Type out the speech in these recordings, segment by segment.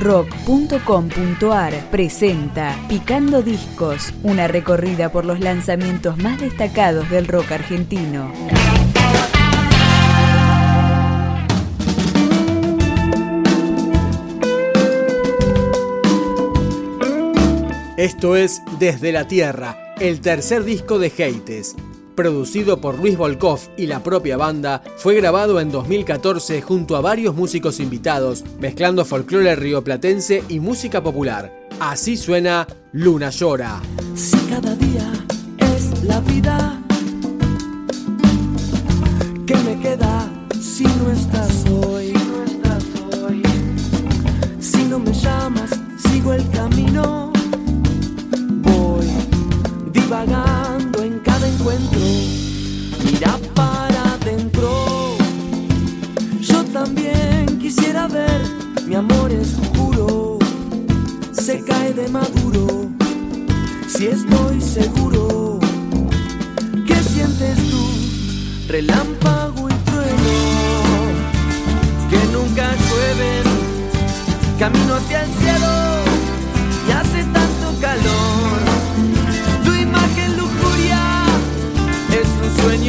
rock.com.ar presenta Picando Discos, una recorrida por los lanzamientos más destacados del rock argentino. Esto es Desde la Tierra, el tercer disco de Heites. Producido por Luis Volkov y la propia banda, fue grabado en 2014 junto a varios músicos invitados, mezclando folclore rioplatense y música popular. Así suena Luna Llora. Si cada día es la vida, ¿qué me queda si no estás hoy? Si no me llamas, sigo el camino vagando en cada encuentro. Mira para adentro. Yo también quisiera ver mi amor es puro. Se cae de maduro. Si estoy seguro. ¿Qué sientes tú? Relámpago y trueno. Que nunca llueven. Camino hacia el cielo.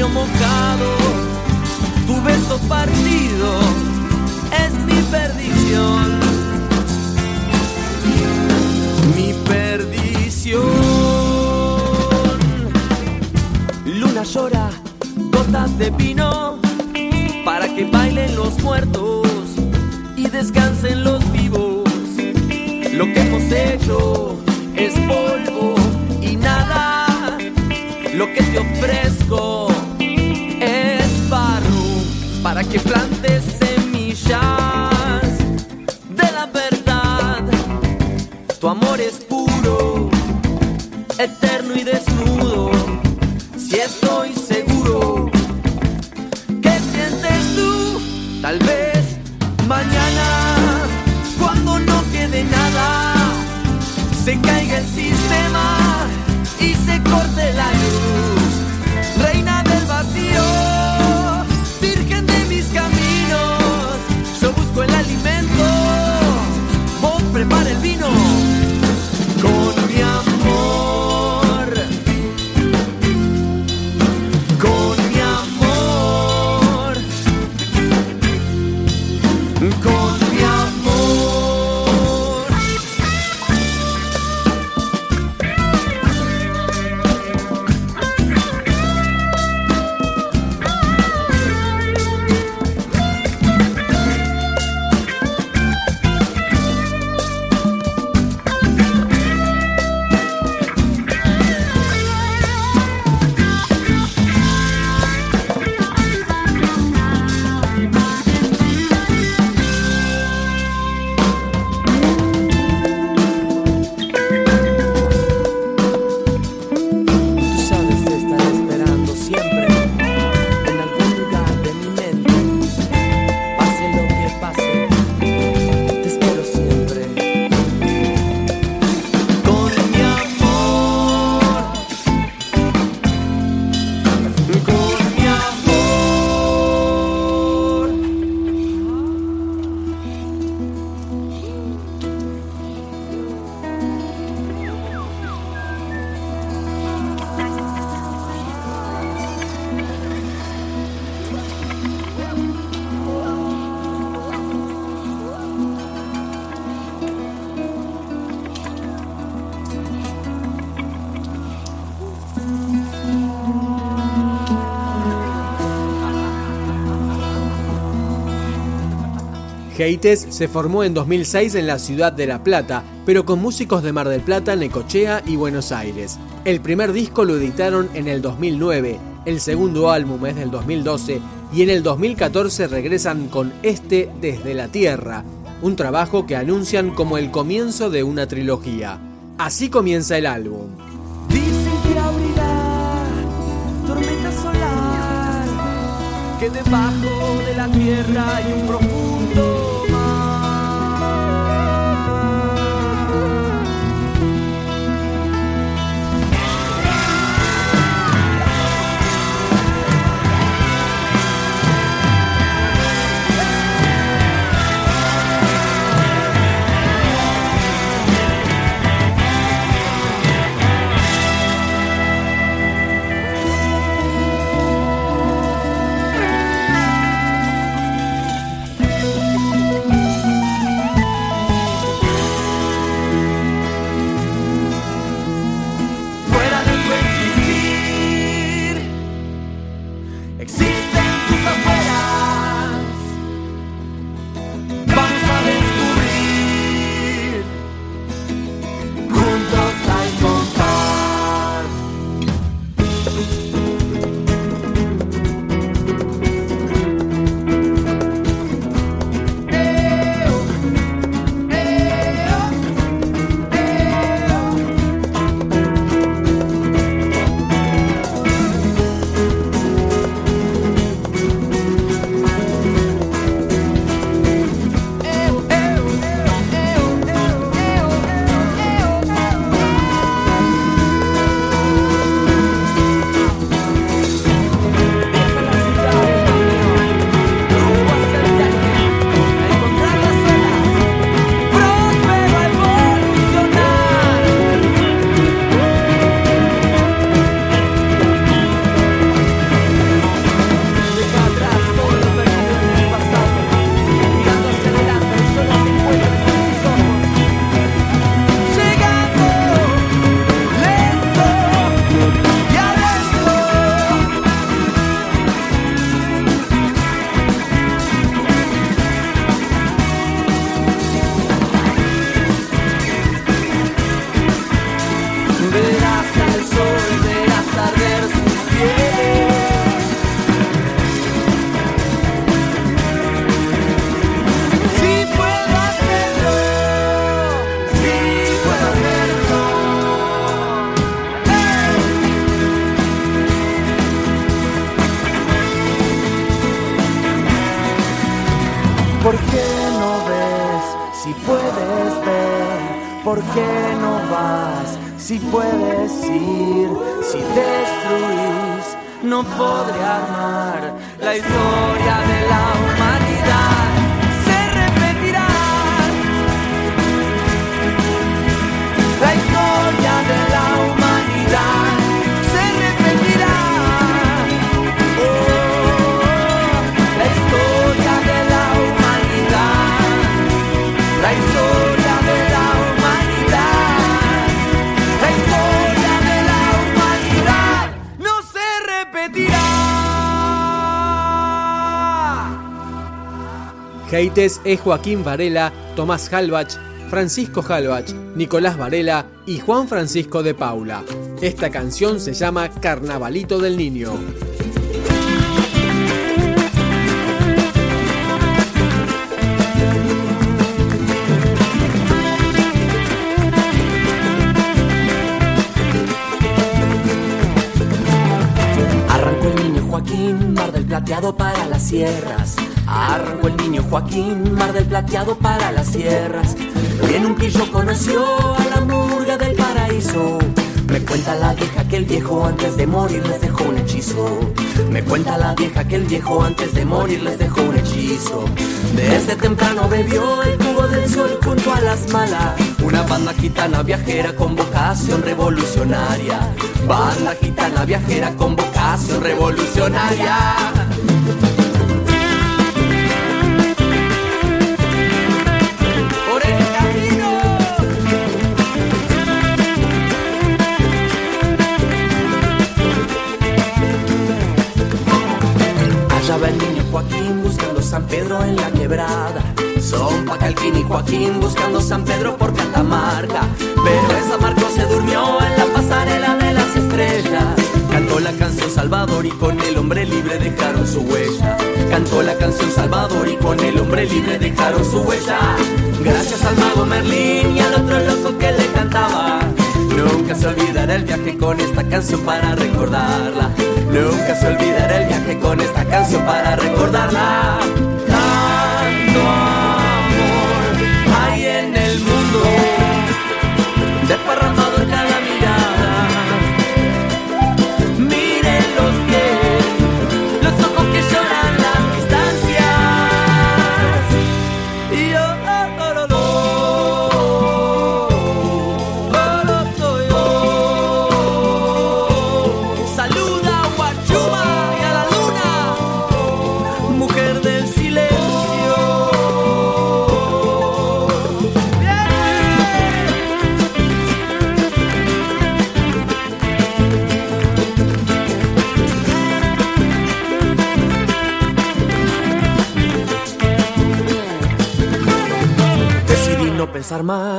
Mojado, tu beso partido es mi perdición. Mi perdición. Luna llora, gotas de vino, para que bailen los muertos que plantes semillas de la verdad. Tu amor es puro, eterno y desnudo. Heites se formó en 2006 en la ciudad de La Plata, pero con músicos de Mar del Plata, Necochea y Buenos Aires. El primer disco lo editaron en el 2009, el segundo álbum es del 2012 y en el 2014 regresan con este Desde la Tierra, un trabajo que anuncian como el comienzo de una trilogía. Así comienza el álbum. Dicen que abrirá tormenta solar, que debajo de la tierra hay un profundo ¿Por qué no vas si puedes ir? Si destruís, no podré armar la historia de la humanidad. Heites es Joaquín Varela, Tomás Halbach, Francisco Halbach, Nicolás Varela y Juan Francisco de Paula. Esta canción se llama Carnavalito del Niño. Arrancó el niño Joaquín, mar del plateado para las sierras. Arrancó el niño Joaquín, mar del plateado para las sierras. En un pillo conoció a la murga del paraíso. Me cuenta la vieja que el viejo antes de morir les dejó un hechizo. Me cuenta la vieja que el viejo antes de morir les dejó un hechizo. Desde temprano bebió el jugo del sol junto a las malas. Una banda gitana viajera con vocación revolucionaria. Banda gitana viajera con vocación revolucionaria. San Pedro en la quebrada. Son Pacalquín y Joaquín buscando San Pedro por Catamarca. Pero esa Marco se durmió en la pasarela de las estrellas. Cantó la canción Salvador y con el hombre libre dejaron su huella. Cantó la canción Salvador y con el hombre libre dejaron su huella. Gracias al mago Merlín y al otro loco que le cantaba. Nunca se olvidará el viaje con esta canción para recordarla. Nunca se olvidará el viaje con esta canción para recordarla.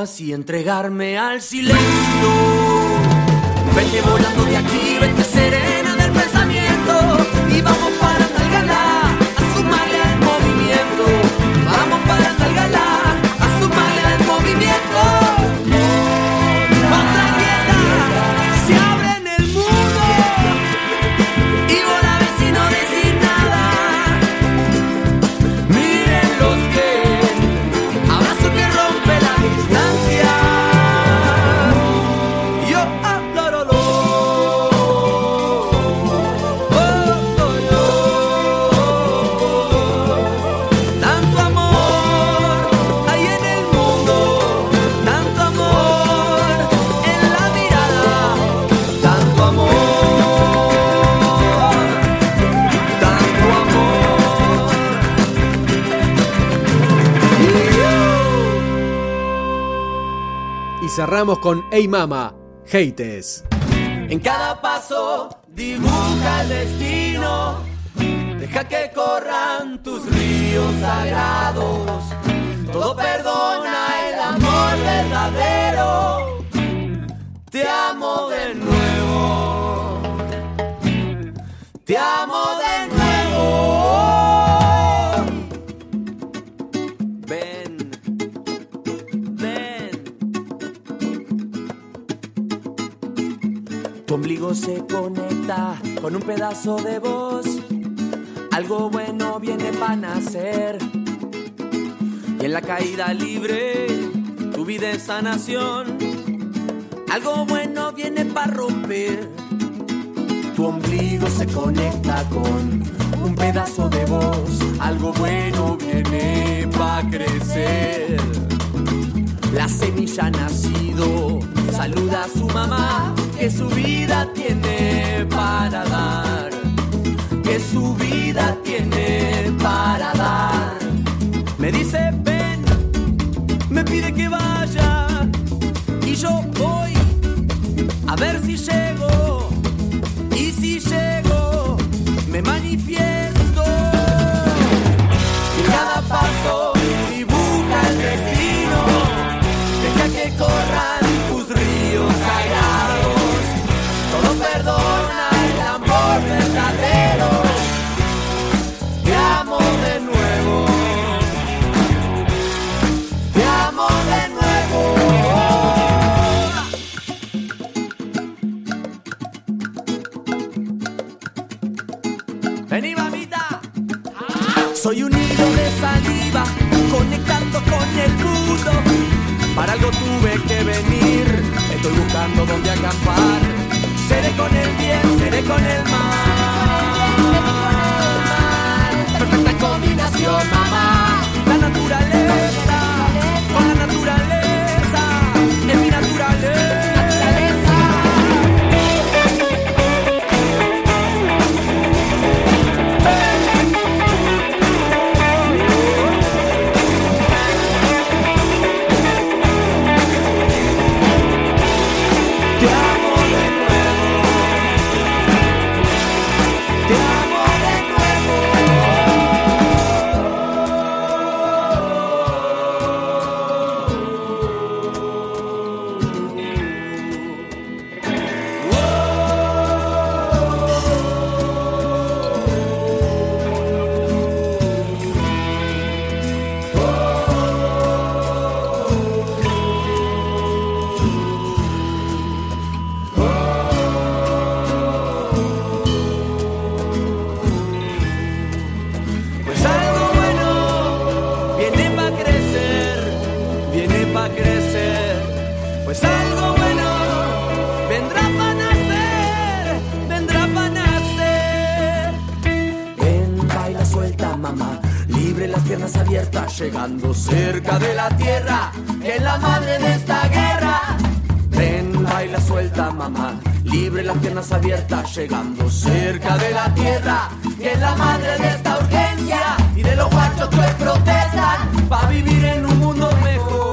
Y entregarme al silencio. Vete volando de aquí, vete serena del Con Ey Mama, Heites. En cada paso dibuja el destino. Deja que corran tus ríos sagrados. Se conecta con un pedazo de voz. Algo bueno viene para nacer. y en la caída libre tu vida es sanación. Algo bueno viene para romper. Tu ombligo se conecta con un pedazo de voz. Algo bueno viene para crecer. La semilla ha nacido, saluda a su mamá, que su vida tiene para dar. Que su vida tiene para dar. Me dice, ven, me pide que vaya. Y yo voy a ver si llego. Viene pa' crecer. Pues algo bueno vendrá pa' nacer, vendrá pa' nacer. Ven, baila suelta, mamá, libre las piernas abiertas, llegando cerca de la tierra, que es la madre de esta guerra. Ven, baila suelta, mamá, libre las piernas abiertas, llegando cerca de la tierra, que es la madre de esta urgencia. Y de los guachos que protestan, pa' vivir en un mundo mejor.